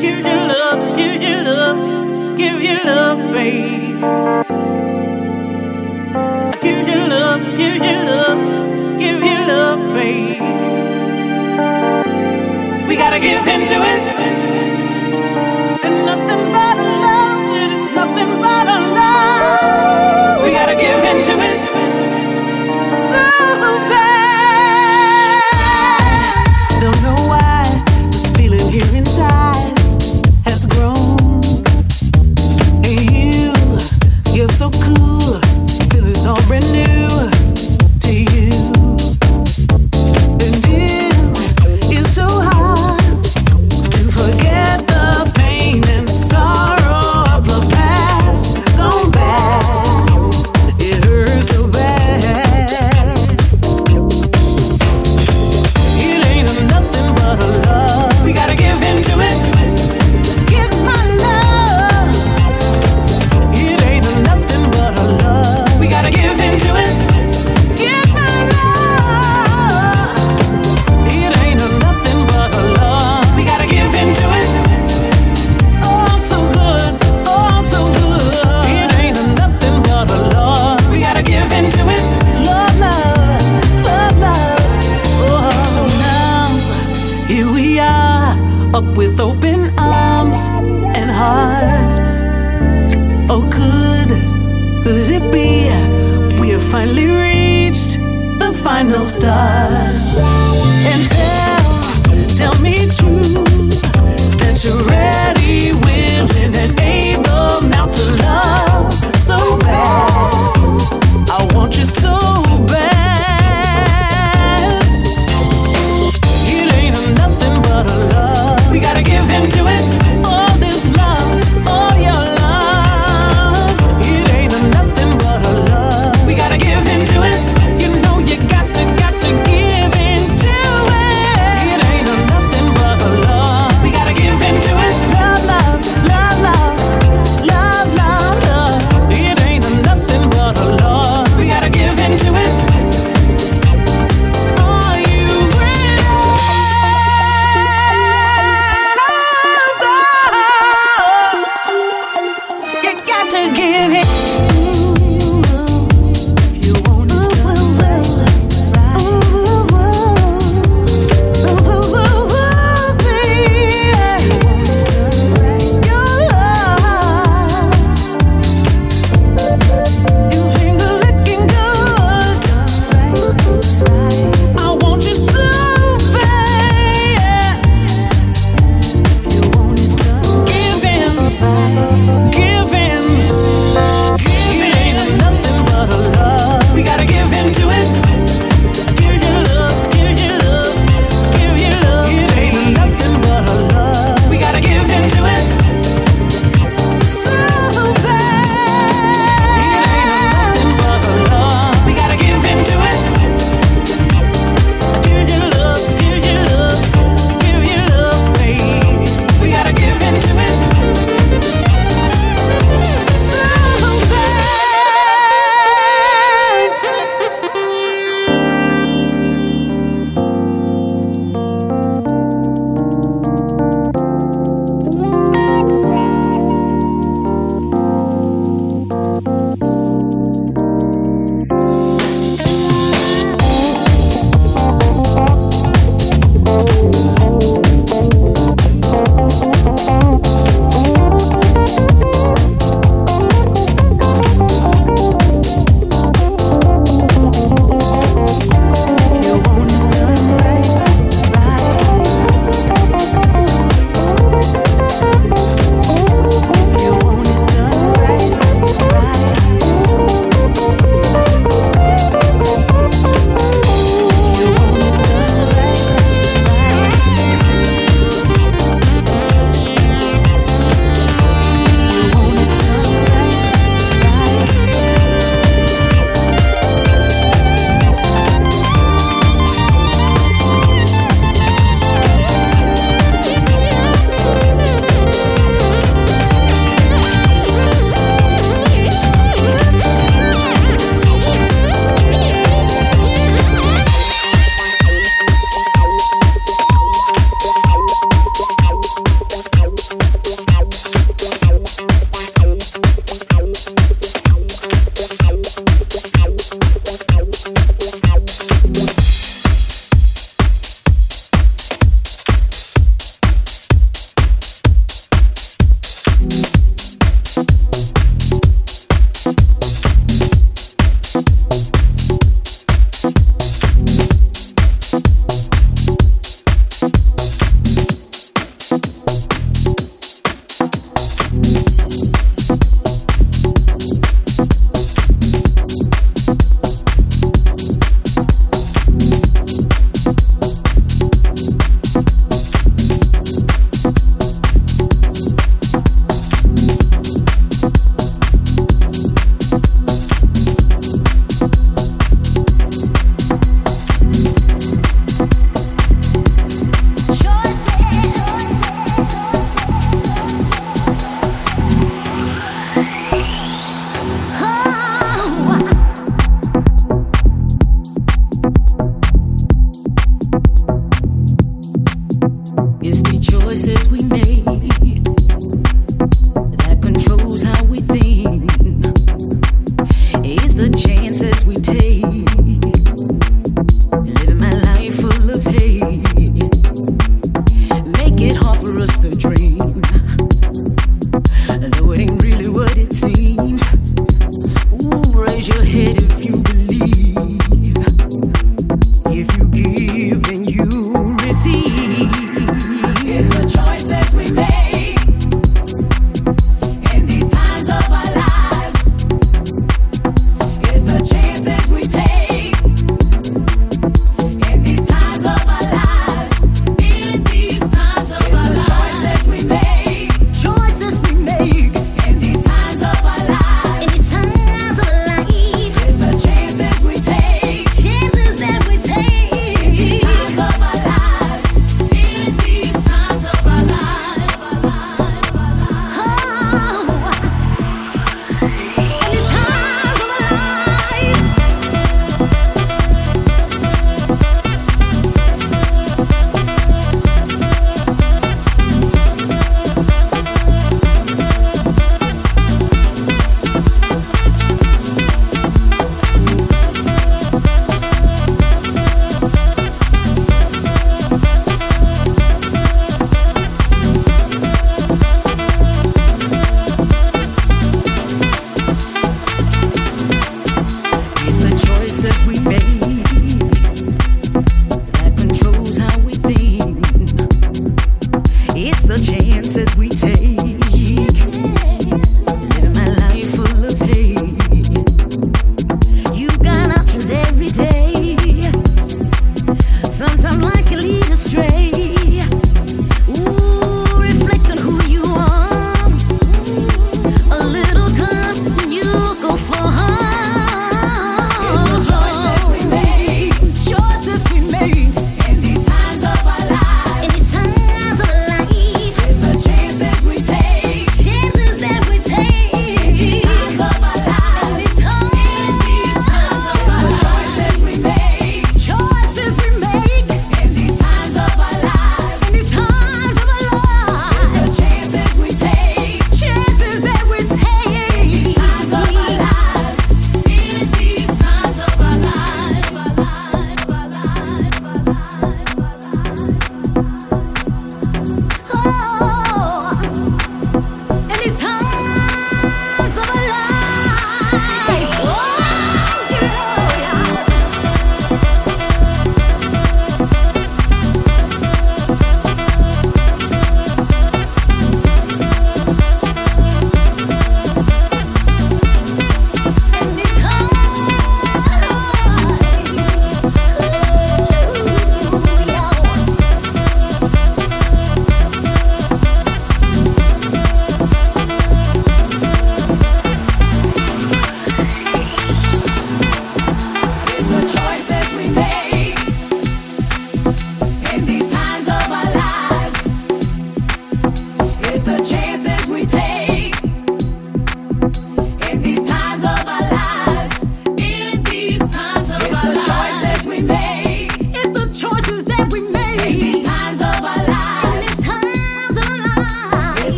give your love, give your love, give your love, babe. Give love, give love, give love, babe. We gotta give into it.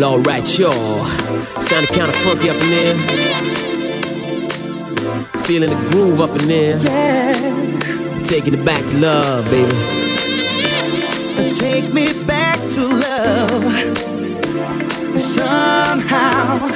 Y'all. Sounding kinda funky up in there. Feeling the groove up in there. Yeah. Taking it back to love, baby. Take me back to love. Somehow.